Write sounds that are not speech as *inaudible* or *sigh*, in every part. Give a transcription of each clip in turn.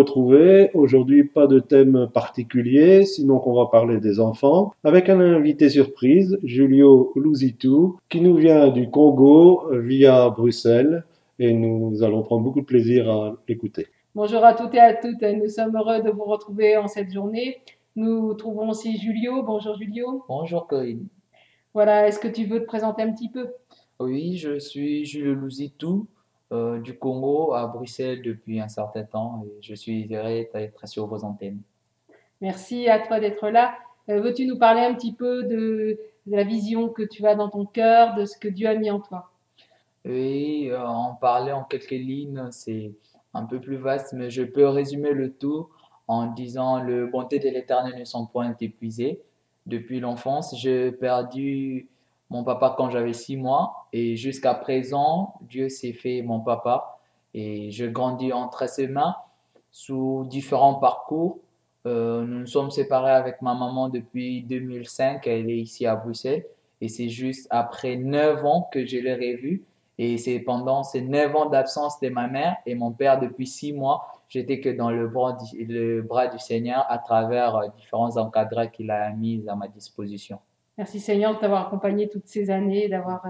Retrouver. Aujourd'hui, pas de thème particulier, sinon qu'on va parler des enfants, avec un invité surprise, Julio Luzitu, qui nous vient du Congo via Bruxelles, et nous allons prendre beaucoup de plaisir à l'écouter. Bonjour à toutes et à toutes, nous sommes heureux de vous retrouver en cette journée. Nous trouvons aussi Julio. Bonjour Julio. Bonjour Corinne. Voilà, est-ce que tu veux te présenter un petit peu? Oui, je suis Julio Luzitu. Euh, du Congo à Bruxelles depuis un certain temps et je suis heureux d'être sur vos antennes. Merci à toi d'être là. Euh, veux-tu nous parler un petit peu de, de, la vision que tu as dans ton cœur, de ce que Dieu a mis en toi? Oui, euh, en parler en quelques lignes, c'est un peu plus vaste, mais je peux résumer le tout en disant le bonté de l'Éternel ne sont point épuisées. Depuis l'enfance, j'ai perdu mon papa quand j'avais six mois. Et jusqu'à présent, Dieu s'est fait mon papa. Et je grandis entre ses mains sous différents parcours. Euh, nous nous sommes séparés avec ma maman depuis 2005, elle est ici à Bruxelles. Et c'est juste après neuf ans que je l'ai revue. Et c'est pendant ces neuf ans d'absence de ma mère et mon père depuis six mois, j'étais que dans le bras, du, le bras du Seigneur à travers euh, différents encadrants qu'il a mis à ma disposition. Merci Seigneur de t'avoir accompagné toutes ces années, d'avoir euh,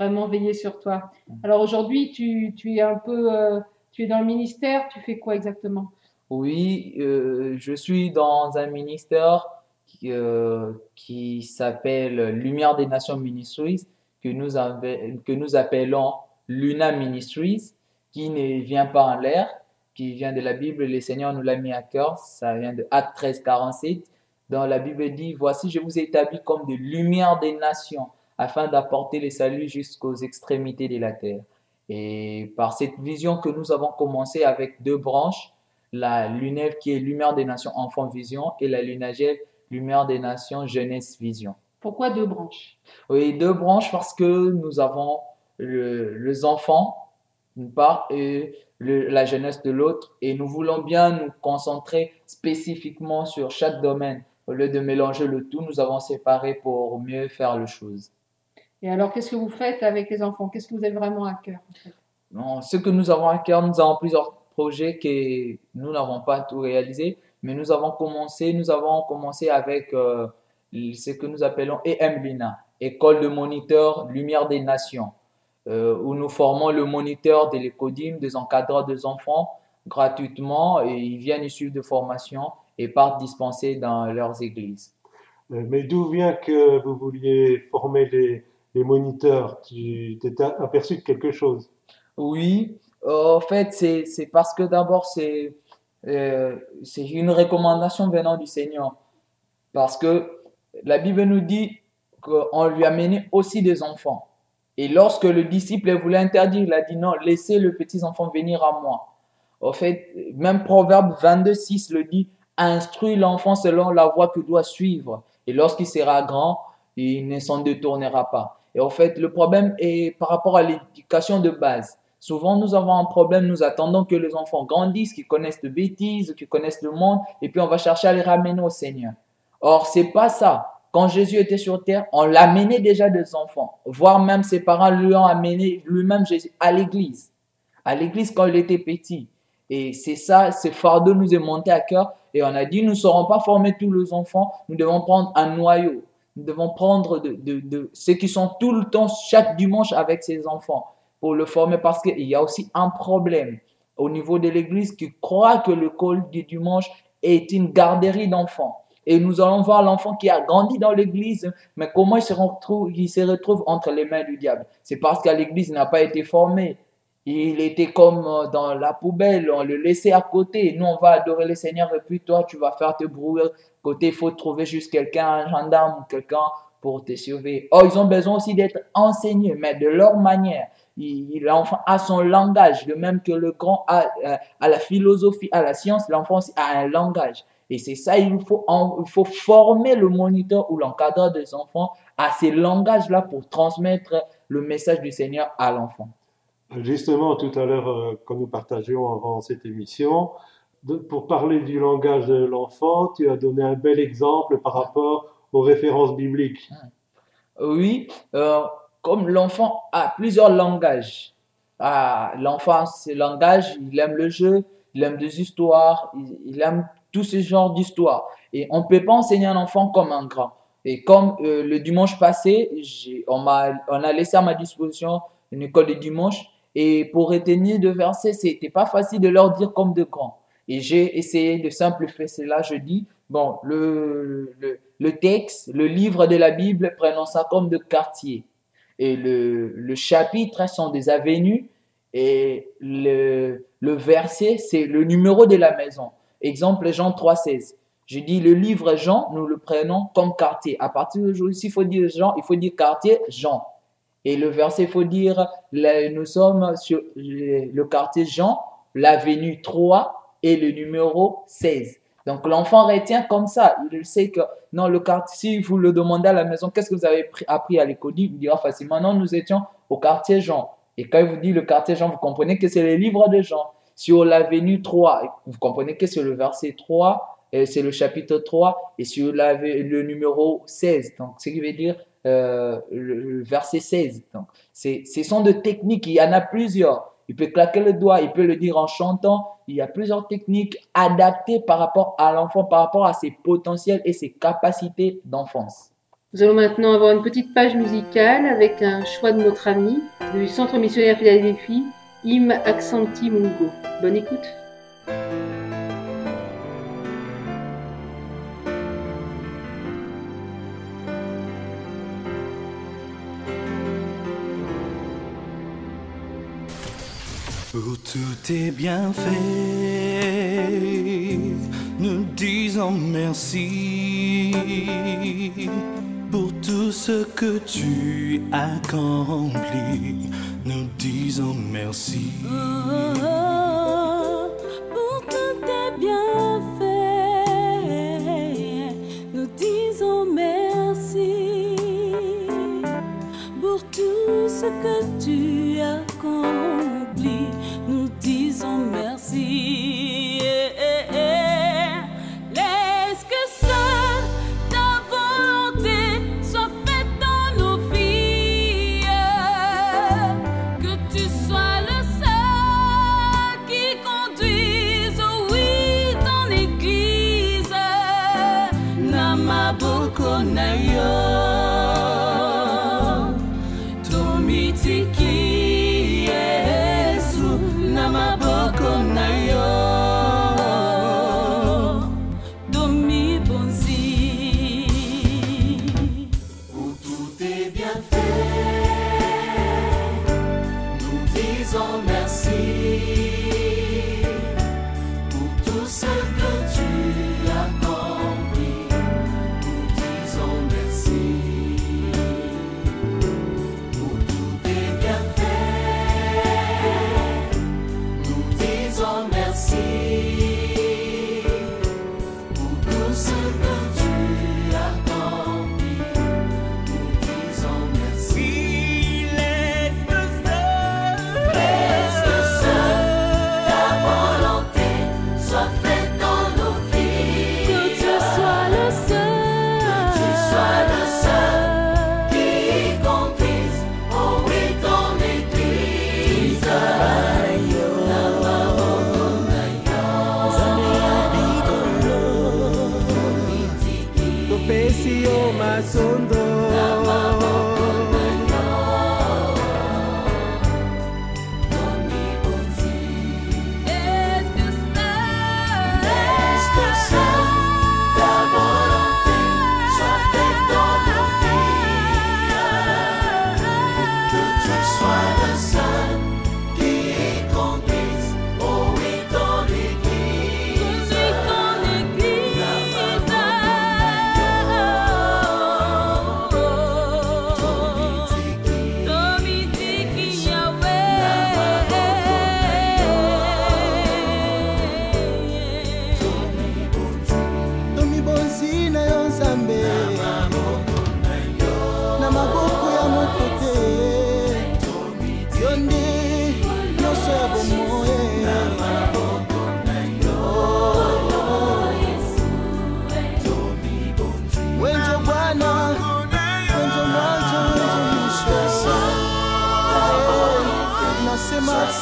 vraiment veillé sur toi. Alors aujourd'hui, tu, tu, es un peu, euh, tu es dans le ministère, tu fais quoi exactement? Oui, euh, je suis dans un ministère qui, euh, qui s'appelle Lumière des Nations Ministries, que nous, avait, que nous appelons Luna Ministries, qui ne vient pas en l'air, qui vient de la Bible, le Seigneur nous l'a mis à cœur, ça vient de Acte 13, 47 dans la Bible dit, voici, je vous ai établi comme des lumières des nations, afin d'apporter le salut jusqu'aux extrémités de la terre. Et par cette vision que nous avons commencé avec deux branches, la lunève qui est lumière des nations enfant vision et la lunagelle lumière des nations jeunesse vision. Pourquoi deux branches? Oui, deux branches parce que nous avons le, les enfants d'une part et le, la jeunesse de l'autre et nous voulons bien nous concentrer spécifiquement sur chaque domaine au lieu de mélanger le tout, nous avons séparé pour mieux faire les choses. Et alors, qu'est-ce que vous faites avec les enfants? Qu'est-ce que vous avez vraiment à cœur en fait? Non, Ce que nous avons à cœur, nous avons plusieurs projets que nous n'avons pas tout réalisé, mais nous avons commencé, nous avons commencé avec euh, ce que nous appelons EMLINA, École de moniteurs Lumière des Nations, euh, où nous formons le moniteur de l'écodim des encadreurs des enfants gratuitement et ils viennent issus de formation et partent dispenser dans leurs églises. Euh, mais d'où vient que vous vouliez former les, les moniteurs Tu t'étais aperçu de quelque chose? Oui, euh, en fait, c'est parce que d'abord, c'est euh, une recommandation venant du Seigneur. Parce que la Bible nous dit qu'on lui a mené aussi des enfants. Et lorsque le disciple voulait interdire, il a dit non, laissez le petit enfant venir à moi. En fait, même Proverbe 22, 6 le dit, instruit l'enfant selon la voie qu'il doit suivre. Et lorsqu'il sera grand, il ne s'en détournera pas. Et en fait, le problème est par rapport à l'éducation de base. Souvent, nous avons un problème, nous attendons que les enfants grandissent, qu'ils connaissent de bêtises, qu'ils connaissent le monde, et puis on va chercher à les ramener au Seigneur. Or, c'est pas ça. Quand Jésus était sur terre, on l'amenait déjà des enfants, voire même ses parents lui ont amené lui-même Jésus à l'église. À l'église quand il était petit. Et c'est ça, ce fardeau nous est monté à cœur. Et on a dit, nous ne saurons pas former tous les enfants. Nous devons prendre un noyau. Nous devons prendre ceux qui sont tout le temps, chaque dimanche, avec ces enfants pour le former. Parce qu'il y a aussi un problème au niveau de l'église qui croit que l'école du dimanche est une garderie d'enfants. Et nous allons voir l'enfant qui a grandi dans l'église, mais comment il se retrouve, se retrouve entre les mains du diable. C'est parce qu'à l'église, n'a pas été formé. Il était comme dans la poubelle, on le laissait à côté. Nous, on va adorer le Seigneur et puis toi, tu vas faire te brouiller côté, il faut trouver juste quelqu'un, un gendarme ou quelqu'un pour te surveiller. Oh, ils ont besoin aussi d'être enseignés, mais de leur manière. L'enfant a son langage, de même que le grand a, euh, a la philosophie, a la science, l'enfant a un langage. Et c'est ça, il faut, il faut former le moniteur ou l'encadreur des enfants à ces langages-là pour transmettre le message du Seigneur à l'enfant. Justement, tout à l'heure, euh, quand nous partagions avant cette émission, pour parler du langage de l'enfant, tu as donné un bel exemple par rapport aux références bibliques. Oui, euh, comme l'enfant a plusieurs langages. Ah, l'enfant, ses langages, il aime le jeu, il aime des histoires, il, aime tout ce genre d'histoires. Et on ne peut pas enseigner un enfant comme un grand. Et comme euh, le dimanche passé, on, a, on a laissé à ma disposition une école de dimanche. Et pour retenir de versets, c'était pas facile de leur dire comme de grands. Et j'ai essayé de simplifier cela. Je dis, bon, le, texte, le livre de la Bible, prenons ça comme de quartier. Et le, le chapitre sont des avenues. Et le, verset, c'est le numéro de la maison. Exemple Jean 3,16. Je dis le livre Jean, nous le prenons comme quartier. À partir d'aujourd'hui, il faut dire Jean, il faut dire quartier Jean. Et le verset, il faut dire, nous sommes sur le quartier Jean, l'avenue 3 et le numéro 16. Donc l'enfant retient comme ça. Il sait que non, le quartier, si vous le demandez à la maison, qu'est-ce que vous avez appris à l'école? Il vous dira facilement, non, nous étions au quartier Jean. Et quand il vous dit le quartier Jean, vous comprenez que c'est le livre de Jean. Sur l'avenue 3, vous comprenez que c'est le verset 3 c'est le chapitre 3 et sur le numéro 16. Donc, ce qui veut dire euh, le, verset 16. Donc, ce sont des techniques, il y en a plusieurs. Il peut claquer le doigt, il peut le dire en chantant. Il y a plusieurs techniques adaptées par rapport à l'enfant, par rapport à ses potentiels et ses capacités d'enfance. Nous allons maintenant avoir une petite page musicale avec un choix de notre ami du Centre missionnaire Philadelphie, Im Accenti Mungo. Bonne écoute. Pour tous tes bienfaits, nous disons merci. Pour tout ce que tu accomplis, nous disons merci. pour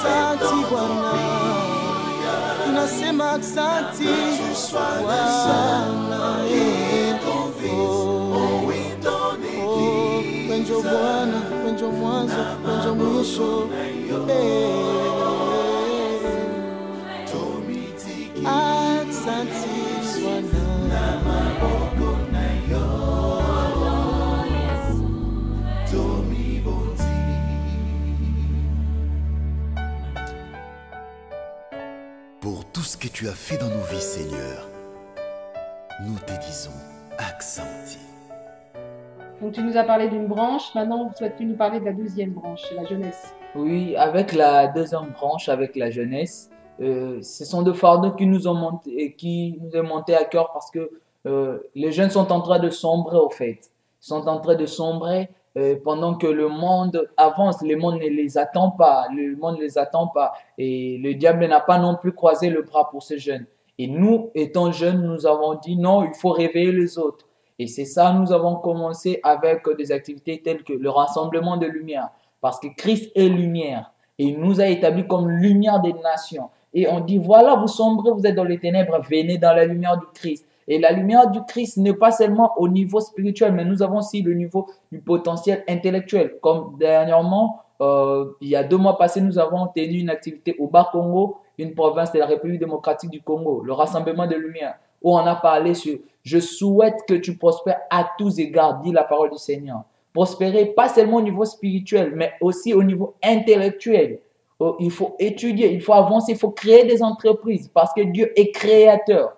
aksanti Bwana, nasema aksanti Bwana, oh, wenjo Bwana, wenjo mwanzo, wenjo mwisho, eh, tu as fait dans nos vies, Seigneur, nous te disons accenti. Donc tu nous as parlé d'une branche, maintenant souhaites-tu nous parler de la deuxième branche, la jeunesse? Oui, avec la deuxième branche, avec la jeunesse, euh, ce sont deux fardeaux qui nous ont monté, et qui nous ont monté à cœur parce que euh, les jeunes sont en train de sombrer au fait. Ils sont en train de sombrer euh, pendant que le monde avance, le monde ne les attend pas, le monde ne les attend pas et le diable n'a pas non plus croisé le bras pour ces jeunes. Et nous, étant jeunes, nous avons dit non, il faut réveiller les autres. Et c'est ça, nous avons commencé avec des activités telles que le rassemblement de lumière. Parce que Christ est lumière. Et il nous a établis comme lumière des nations. Et on dit, voilà, vous sombrez, vous êtes dans les ténèbres, venez dans la lumière du Christ. Et la lumière du Christ n'est pas seulement au niveau spirituel, mais nous avons aussi le niveau du potentiel intellectuel. Comme dernièrement, euh, il y a deux mois passés, nous avons tenu une activité au Bas-Congo, une province de la République démocratique du Congo, le rassemblement de lumière, où on a parlé sur Je souhaite que tu prospères à tous égards, dit la parole du Seigneur. Prospérer pas seulement au niveau spirituel, mais aussi au niveau intellectuel. Oh, Il faut étudier, il faut avancer, il faut créer des entreprises parce que Dieu est créateur.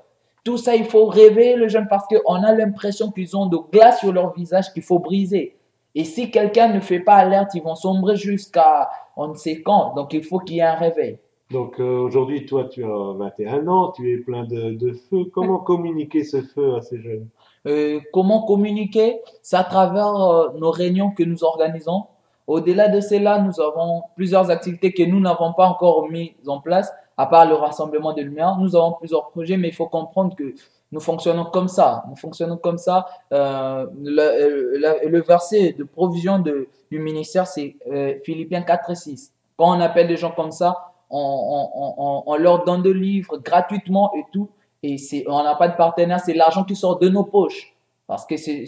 Tout ça, il faut réveiller les jeunes parce qu'on a l'impression qu'ils ont de glace sur leur visage qu'il faut briser. Et si quelqu'un ne fait pas alerte, ils vont sombrer jusqu'à on ne sait quand. Donc il faut qu'il y ait un réveil. Donc euh, aujourd'hui, toi, tu as 21 ans, tu es plein de, de feu. Comment communiquer ce feu à ces jeunes? Euh, comment communiquer? C'est à travers euh, nos réunions que nous organisons. Au-delà de cela, nous avons plusieurs activités que nous n'avons pas encore mises en place, à part le rassemblement de lumière. Nous avons plusieurs projets, mais il faut comprendre que nous fonctionnons comme ça. Nous fonctionnons comme ça. Euh, le, le- verset de provision du ministère, c'est euh, Philippiens 4 et 6. Quand on appelle des gens comme ça, on, leur donne des livres gratuitement et tout. Et on n'a pas de partenaire, c'est l'argent qui sort de nos poches. Parce que c'est,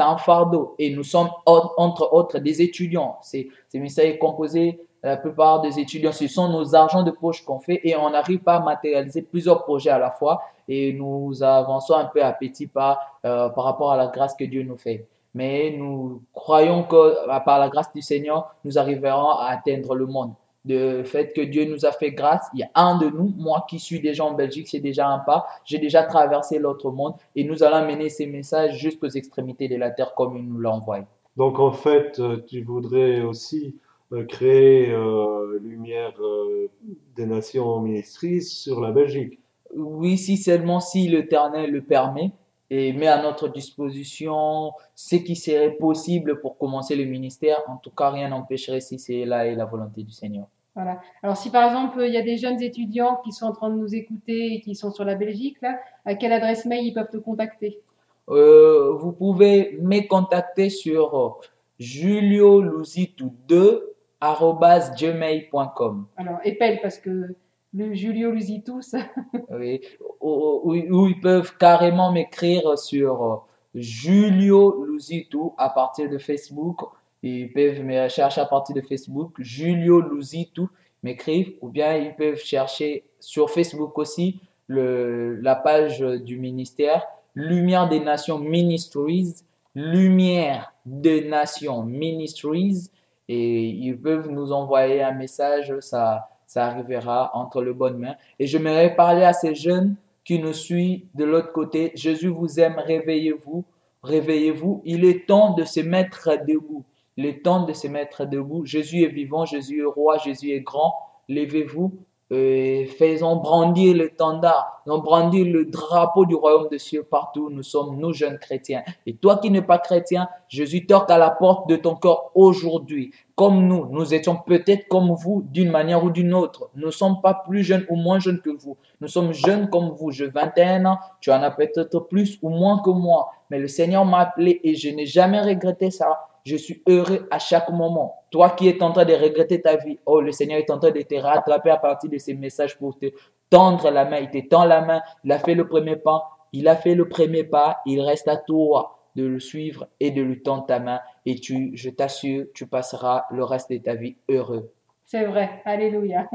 un fardeau. Et nous sommes, en- entre autres, des étudiants. C'est, ce ministère est composé, la plupart des étudiants, ce sont nos argents de poche qu'on fait. Et on n'arrive pas à matérialiser plusieurs projets à la fois. Et nous avançons un peu à petits pas euh, par rapport à la grâce que Dieu nous fait. Mais nous croyons que, par la grâce du Seigneur, nous arriverons à atteindre le monde de fait que Dieu nous a fait grâce. Il y a un de nous, moi qui suis déjà en Belgique, c'est déjà un pas. J'ai déjà traversé l'autre monde et nous allons mener ces messages jusqu'aux extrémités de la terre comme il nous l'a envoyé. Donc en fait, euh, tu voudrais aussi euh, créer euh, Lumière euh, des Nations ministrices sur la Belgique. Oui, si seulement si l'Éternel le permet et met à notre disposition ce qui serait possible pour commencer le ministère. En tout cas, rien n'empêcherait si c'est là et la volonté du Seigneur. Voilà. Alors si par exemple il y a des jeunes étudiants qui sont en train de nous écouter et qui sont sur la Belgique, là, à quelle adresse mail ils peuvent te contacter? Vous pouvez me contacter sur Julio Lusito 2 gmail.com. Alors, épelle parce que le Julio Lusitus. *laughs* oui, ou, ils peuvent carrément m'écrire sur euh, Julio Lusitu à partir de Facebook. Ils peuvent me chercher à partir de Facebook, Julio Lusitu, m'écrivent, ou bien ils peuvent chercher sur Facebook aussi la page du ministère, Lumière des Nations Ministries, Lumière des Nations Ministries et ils peuvent nous envoyer un message, ça, ça arrivera entre les bonnes mains. Et j'aimerais parler à ces jeunes qui nous suivent de l'autre côté. Jésus vous aime, réveillez-vous, réveillez-vous. Il est temps de se mettre debout. Il est temps de se mettre debout. Jésus est vivant, Jésus est roi, Jésus est grand. Levez-vous et faisons brandir l'étendard, faisons brandir le drapeau du royaume des cieux partout où nous sommes, nous jeunes chrétiens. Et toi qui n'es pas chrétien, Jésus toque à la porte de ton cœur aujourd'hui. Comme nous, nous étions peut-être comme vous d'une manière ou d'une autre. Nous ne sommes pas plus jeunes ou moins jeunes que vous. Nous sommes jeunes comme vous. J'ai 21 ans, tu en as peut-être plus ou moins que moi. Mais le Seigneur m'a appelé et je n'ai jamais regretté ça. Je suis heureux à chaque moment. Toi qui es en train de regretter ta vie, oh, le Seigneur est en train de te rattraper à partir de ces messages pour te tendre la main. Il te tend la main. Il a fait le premier pas. Il a fait le premier pas. Il reste à toi de le suivre et de lui tendre ta main. Et tu, je t'assure, tu passeras le reste de ta vie heureux. C'est vrai. Alléluia.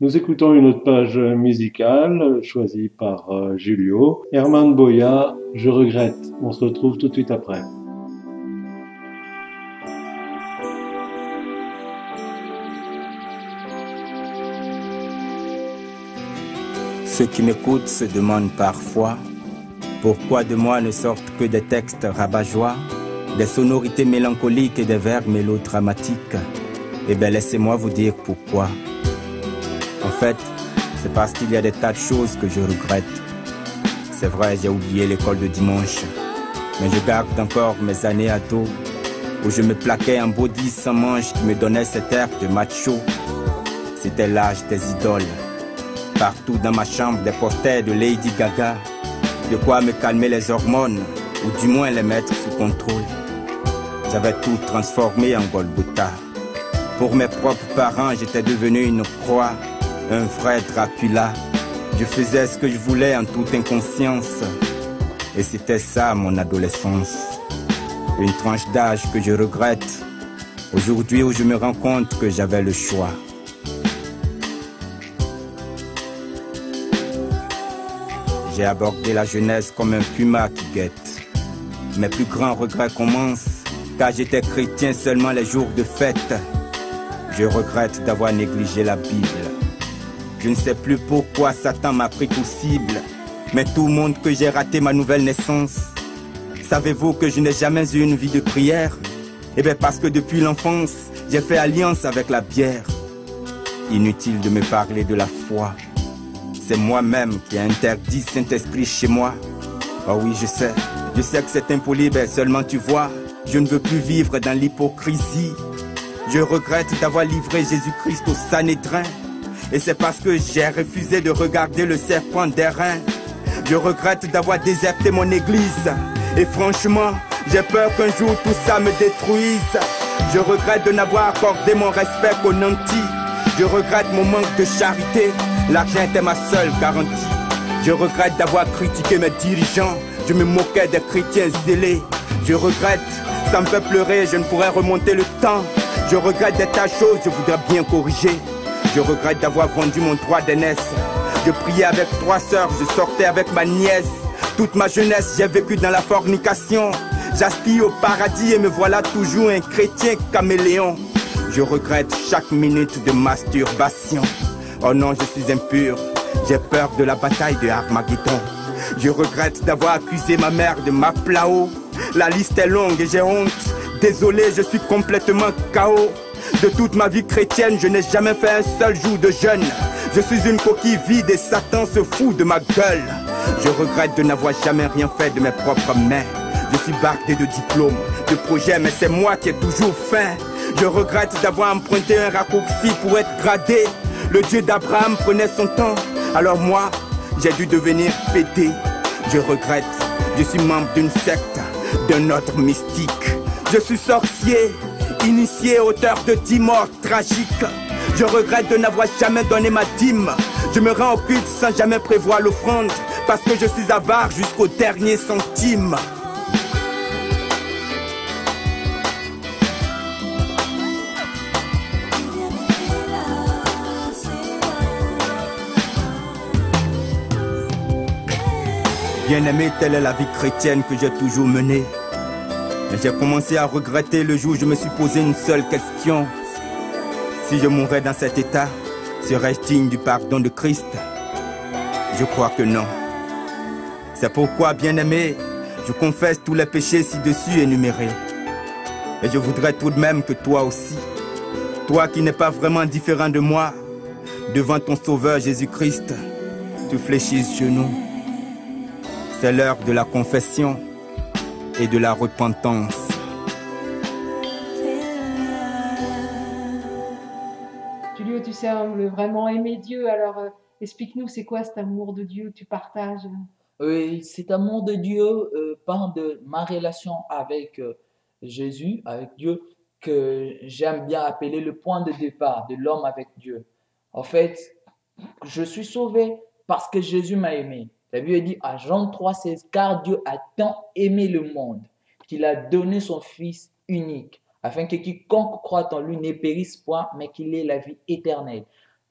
Nous écoutons une autre page musicale choisie par euh, Julio. Herman Boya, Je regrette. On se retrouve tout de suite après. Ceux qui m'écoutent se demandent parfois pourquoi de moi ne sortent que des textes rabat-joie, des sonorités mélancoliques et des vers mélodramatiques? Eh bien, laissez-moi vous dire pourquoi. En fait, c'est parce qu'il y a des tas de choses que je regrette. C'est vrai, j'ai oublié l'école de dimanche, mais je garde encore mes années à dos où je me plaquais un body sans manche qui me donnait cet air de macho. C'était l'âge des idoles. Partout dans ma chambre, des posters de Lady Gaga. De quoi me calmer les hormones, ou du moins les mettre sous contrôle. J'avais tout transformé en Golgotha. Pour mes propres parents, j'étais devenu une croix, un vrai Dracula. Je faisais ce que je voulais en toute inconscience. Et c'était ça mon adolescence. Une tranche d'âge que je regrette. Aujourd'hui où je me rends compte que j'avais le choix. J'ai abordé la jeunesse comme un puma qui guette. Mes plus grands regrets commencent, car j'étais chrétien seulement les jours de fête. Je regrette d'avoir négligé la Bible. Je ne sais plus pourquoi Satan m'a pris pour cible, mais tout le monde que j'ai raté ma nouvelle naissance. Savez-vous que je n'ai jamais eu une vie de prière? Eh bien parce que depuis l'enfance, j'ai fait alliance avec la bière. Inutile de me parler de la foi. C'est moi-même qui ai interdit Saint-Esprit chez moi. Oh oui, je sais. Je sais que c'est impoli, mais seulement tu vois. Je ne veux plus vivre dans l'hypocrisie. Je regrette d'avoir livré Jésus-Christ au Sanhédrin. Et c'est parce que j'ai refusé de regarder le serpent d'airain. Je regrette d'avoir déserté mon église. Et franchement, j'ai peur qu'un jour tout ça me détruise. Je regrette de n'avoir accordé mon respect qu'aux nantis. Je regrette mon manque de charité. L'argent était ma seule garantie. Je regrette d'avoir critiqué mes dirigeants. Je me moquais des chrétiens zélés. Je regrette, ça me fait pleurer, je ne pourrais remonter le temps. Je regrette des tas de je voudrais bien corriger. Je regrette d'avoir vendu mon droit d'aînesse. Je priais avec trois sœurs, je sortais avec ma nièce. Toute ma jeunesse, j'ai vécu dans la fornication. J'aspire au paradis et me voilà toujours un chrétien caméléon. Je regrette chaque minute de masturbation. Oh non, je suis impur. J'ai peur de la bataille de Armageddon. Je regrette d'avoir accusé ma mère de ma plao. La liste est longue et j'ai honte. Désolé, je suis complètement KO. De toute ma vie chrétienne, je n'ai jamais fait un seul jour de jeûne. Je suis une coquille vide et Satan se fout de ma gueule. Je regrette de n'avoir jamais rien fait de mes propres mains. Je suis bardé de diplômes, de projets, mais c'est moi qui ai toujours faim. Je regrette d'avoir emprunté un raccourci pour être gradé. Le Dieu d'Abraham prenait son temps, alors moi, j'ai dû devenir pété. Je regrette, je suis membre d'une secte, d'un autre mystique. Je suis sorcier, initié, auteur de dix morts tragiques. Je regrette de n'avoir jamais donné ma dîme. Je me rends au culte sans jamais prévoir l'offrande, parce que je suis avare jusqu'au dernier centime. Bien aimé, telle est la vie chrétienne que j'ai toujours menée. Mais j'ai commencé à regretter le jour où je me suis posé une seule question. Si je mourais dans cet état, serais-je digne du pardon de Christ? Je crois que non. C'est pourquoi, bien aimé, je confesse tous les péchés ci-dessus énumérés. Et je voudrais tout de même que toi aussi, toi qui n'es pas vraiment différent de moi, devant ton Sauveur Jésus-Christ, tu fléchisses genoux. C'est l'heure de la confession et de la repentance. Julio, tu sembles vraiment aimer Dieu. Alors, euh, explique-nous, c'est quoi cet amour de Dieu que tu partages? Oui, cet amour de Dieu euh, part de ma relation avec euh, Jésus, avec Dieu, que j'aime bien appeler le point de départ de l'homme avec Dieu. En fait, je suis sauvé parce que Jésus m'a aimé. La Bible dit à Jean 3, 16, car Dieu a tant aimé le monde qu'il a donné son Fils unique, afin que quiconque croit en lui ne périsse point, mais qu'il ait la vie éternelle.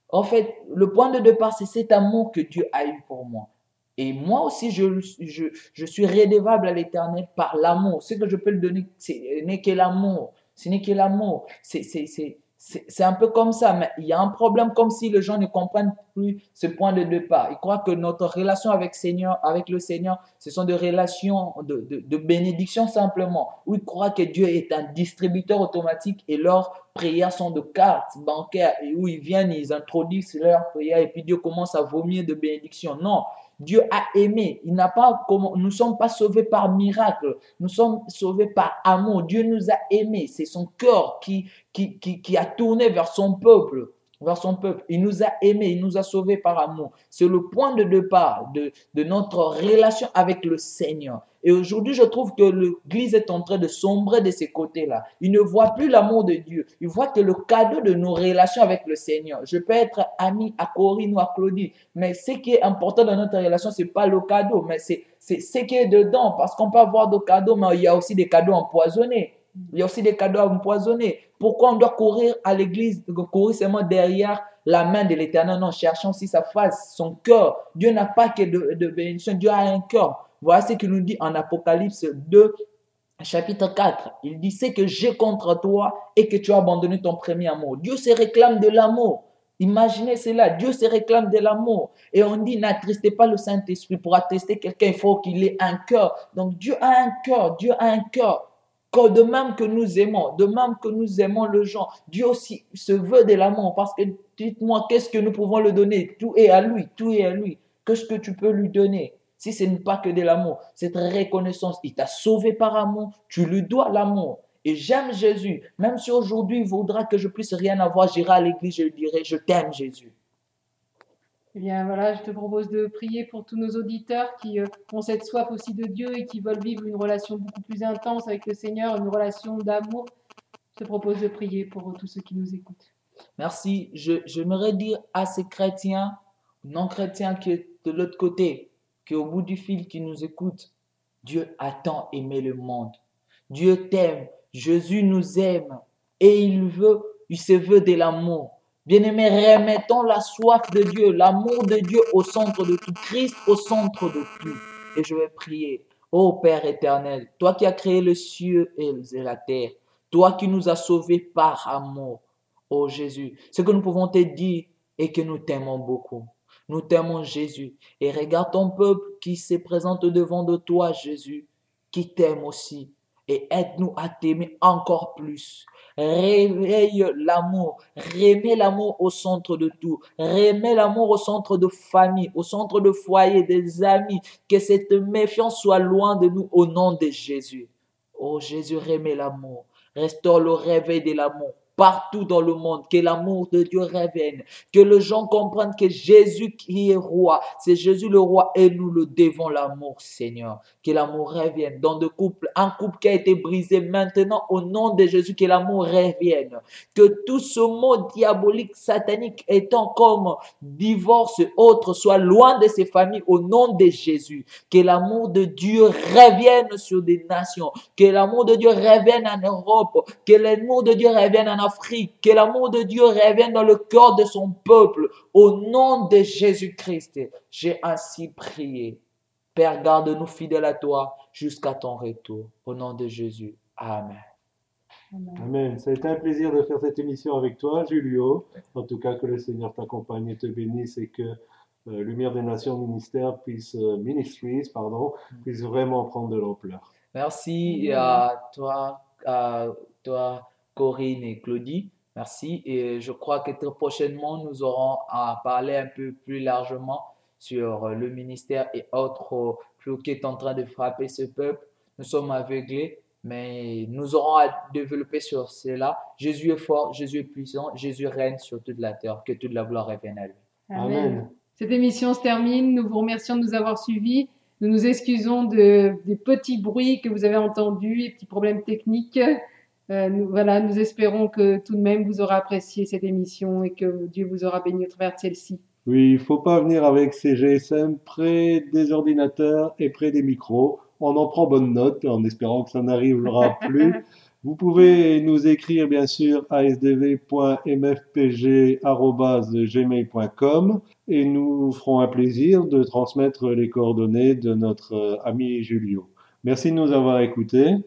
En fait, le point de départ, c'est cet amour que Dieu a eu pour moi. Et moi aussi, je, je, je suis redevable à l'éternel par l'amour. Ce que je peux le donner, ce n'est que l'amour. Ce n'est que l'amour. C'est, c'est, un peu comme ça, mais il y a un problème comme si les gens ne comprennent plus ce point de départ. Ils croient que notre relation avec, Seigneur, avec le Seigneur, ce sont des relations de, de, de bénédiction simplement. Où ils croient que Dieu est un distributeur automatique et leurs prières sont de cartes bancaires et où ils viennent, ils introduisent leurs prières et puis Dieu commence à vomir de bénédiction. Non, Dieu a aimé. Il n'a pas, nous ne sommes pas sauvés par miracle. Nous sommes sauvés par amour. Dieu nous a aimés. C'est son cœur qui, qui, qui a tourné vers son peuple. Vers son peuple. Il nous a aimés. Il nous a sauvés par amour. C'est le point de départ de, notre relation avec le Seigneur. Et aujourd'hui, je trouve que l'Église est en train de sombrer de ces côtés-là. Il ne voit plus l'amour de Dieu. Il voit que le cadeau de nos relations avec le Seigneur. Je peux être ami à Corinne ou à Claudie, mais ce qui est important dans notre relation, c'est pas le cadeau, mais c'est ce qui est dedans. Parce qu'on peut avoir des cadeaux, mais il y a aussi des cadeaux empoisonnés. Il y a aussi des cadeaux empoisonnés. Pourquoi on doit courir à l'église, courir seulement derrière la main de l'éternel? Non, cherchons aussi sa face, son cœur. Dieu n'a pas que de, de bénédiction, Dieu a un cœur. Voilà ce qu'il nous dit en Apocalypse 2, chapitre 4. Il dit, c'est que j'ai contre toi et que tu as abandonné ton premier amour. Dieu se réclame de l'amour. Imaginez cela, Dieu se réclame de l'amour. Et on dit, n'attristez pas le Saint-Esprit. Pour attester quelqu'un, il faut qu'il ait un cœur. Donc Dieu a un cœur, Dieu a un cœur. De même que nous aimons, de même que nous aimons le gens, Dieu aussi se veut de l'amour. Parce que dites-moi, qu'est-ce que nous pouvons le donner? Tout est à lui, tout est à lui. Qu'est-ce que tu peux lui donner? Si ce n'est pas que de l'amour, cette reconnaissance, il t'a sauvé par amour, tu lui dois l'amour. Et j'aime Jésus. Même si aujourd'hui il voudra que je puisse rien avoir, j'irai à l'église, je lui dirai, je t'aime Jésus. Eh bien voilà, je te propose de prier pour tous nos auditeurs qui euh, ont cette soif aussi de Dieu et qui veulent vivre une relation beaucoup plus intense avec le Seigneur, une relation d'amour. Je te propose de prier pour tous ceux qui nous écoutent. Merci. Je, j'aimerais dire à ces chrétiens, non chrétiens qui est de l'autre côté, qu'au bout du fil qui nous écoute, Dieu a tant aimé le monde. Dieu t'aime, Jésus nous aime et il veut, il se veut de l'amour. Bien-aimés, remettons la soif de Dieu, l'amour de Dieu au centre de tout, Christ au centre de tout. Et je vais prier. Ô Père éternel, toi qui as créé les cieux et la terre, toi qui nous as sauvés par amour, ô Jésus, ce que nous pouvons te dire est que nous t'aimons beaucoup. Nous t'aimons Jésus. Et regarde ton peuple qui se présente devant de toi, Jésus, qui t'aime aussi. Et aide-nous à t'aimer encore plus. Réveille l'amour. Remets l'amour au centre de tout. Remets l'amour au centre de famille, au centre de foyer, des amis. Que cette méfiance soit loin de nous au nom de Jésus. Oh Jésus, remets l'amour. Restaure le réveil de l'amour partout dans le monde, que l'amour de Dieu revienne, que les gens comprennent que Jésus qui est roi, c'est Jésus le roi et nous le devons l'amour, Seigneur. Que l'amour revienne dans de couples, un couple qui a été brisé maintenant au nom de Jésus, que l'amour revienne. Que tout ce mot diabolique, satanique étant comme divorce et autres soit loin de ces familles au nom de Jésus. Que l'amour de Dieu revienne sur des nations, que l'amour de Dieu revienne en Europe, que l'amour de Dieu revienne en Afrique, que l'amour de Dieu revienne dans le cœur de son peuple. Au nom de Jésus-Christ, j'ai ainsi prié. Père, garde-nous fidèles à toi jusqu'à ton retour. Au nom de Jésus. Amen. Amen. Amen. Ça a été un plaisir de faire cette émission avec toi, Julio. En tout cas, que le Seigneur t'accompagne et te bénisse et que euh, Lumière des Nations ministère puisse, euh, Ministries, pardon, puisse vraiment prendre de l'ampleur. Merci à toi, à toi, Corinne et Claudie. Merci. Et je crois que très prochainement, nous aurons à parler un peu plus largement sur le ministère et autres flux qui est en train de frapper ce peuple. Nous sommes aveuglés, mais nous aurons à développer sur cela. Jésus est fort, Jésus est puissant, Jésus règne sur toute la terre. Que toute la gloire revienne à lui. Amen. Cette émission se termine. Nous vous remercions de nous avoir suivis. Nous nous excusons de, des petits bruits que vous avez entendus, les petits problèmes techniques. Euh, nous, voilà, nous espérons que tout de même vous aurez apprécié cette émission et que Dieu vous aura béni au travers de celle-ci. Oui, il faut pas venir avec ses GSM près des ordinateurs et près des micros. On en prend bonne note en espérant que ça n'arrivera *laughs* plus. Vous pouvez nous écrire bien sûr à sdv.mfpg.gmail.com et nous ferons un plaisir de transmettre les coordonnées de notre euh, ami Julio. Merci de nous avoir écoutés.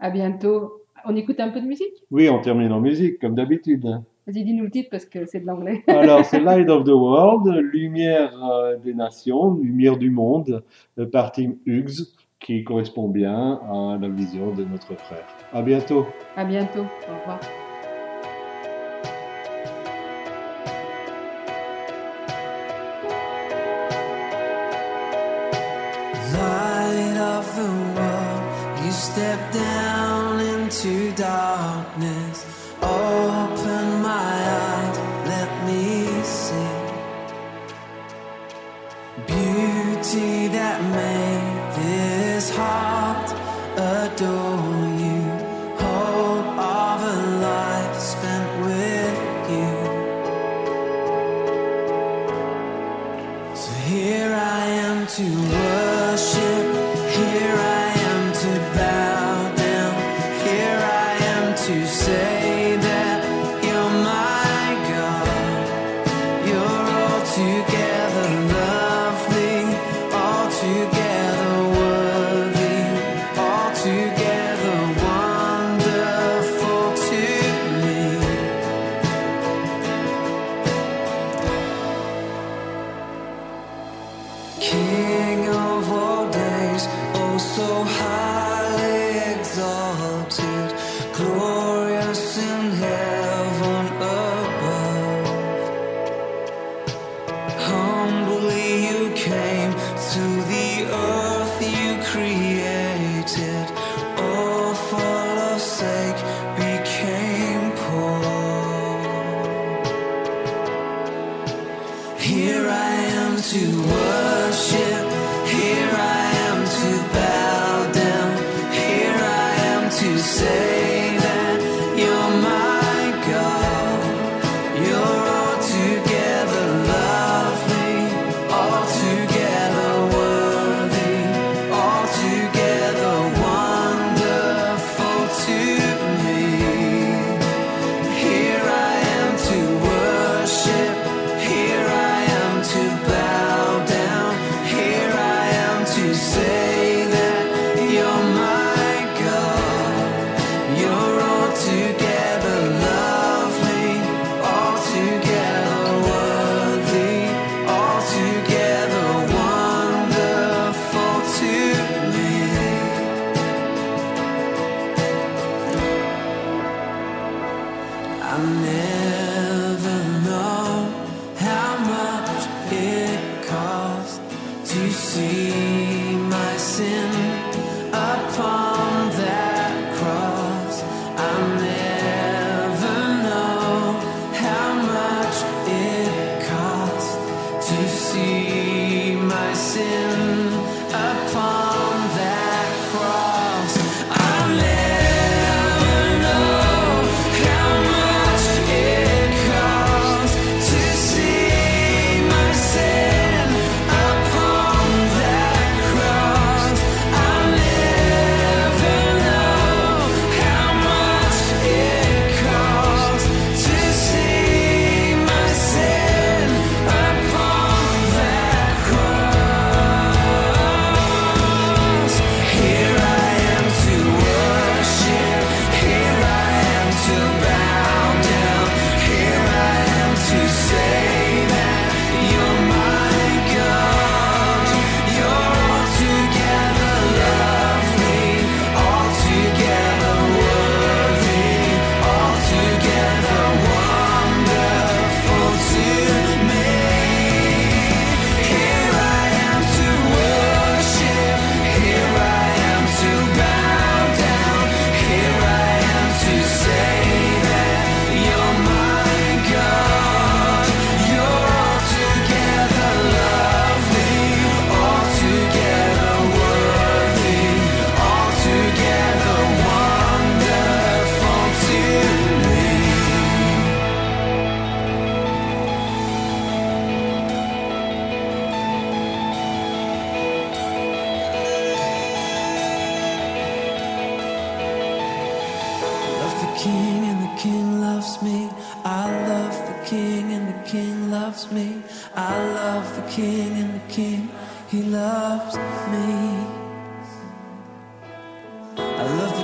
À bientôt. On écoute un peu de musique? Oui, on termine en musique comme d'habitude. Vas-y, dis-nous le titre parce que c'est de l'anglais. *laughs* Alors, c'est Light of the World, Lumière euh, des Nations, Lumière du Monde, euh, par Tim Hughes, qui correspond bien à la vision de notre frère. À bientôt. À bientôt. Au revoir. Light of the world, you step down into darkness. Open my eyes, let me see beauty that made this heart adore you. Hope of a life spent with you. So here I am to worship, to my sin upon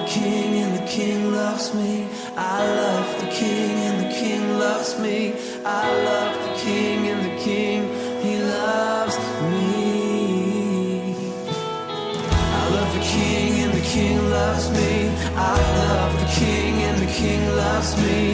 king and the king loves me. I love the king and the king loves me. I love the king and the king, he loves me. I love the king and the king loves me. I love the king and the king loves me.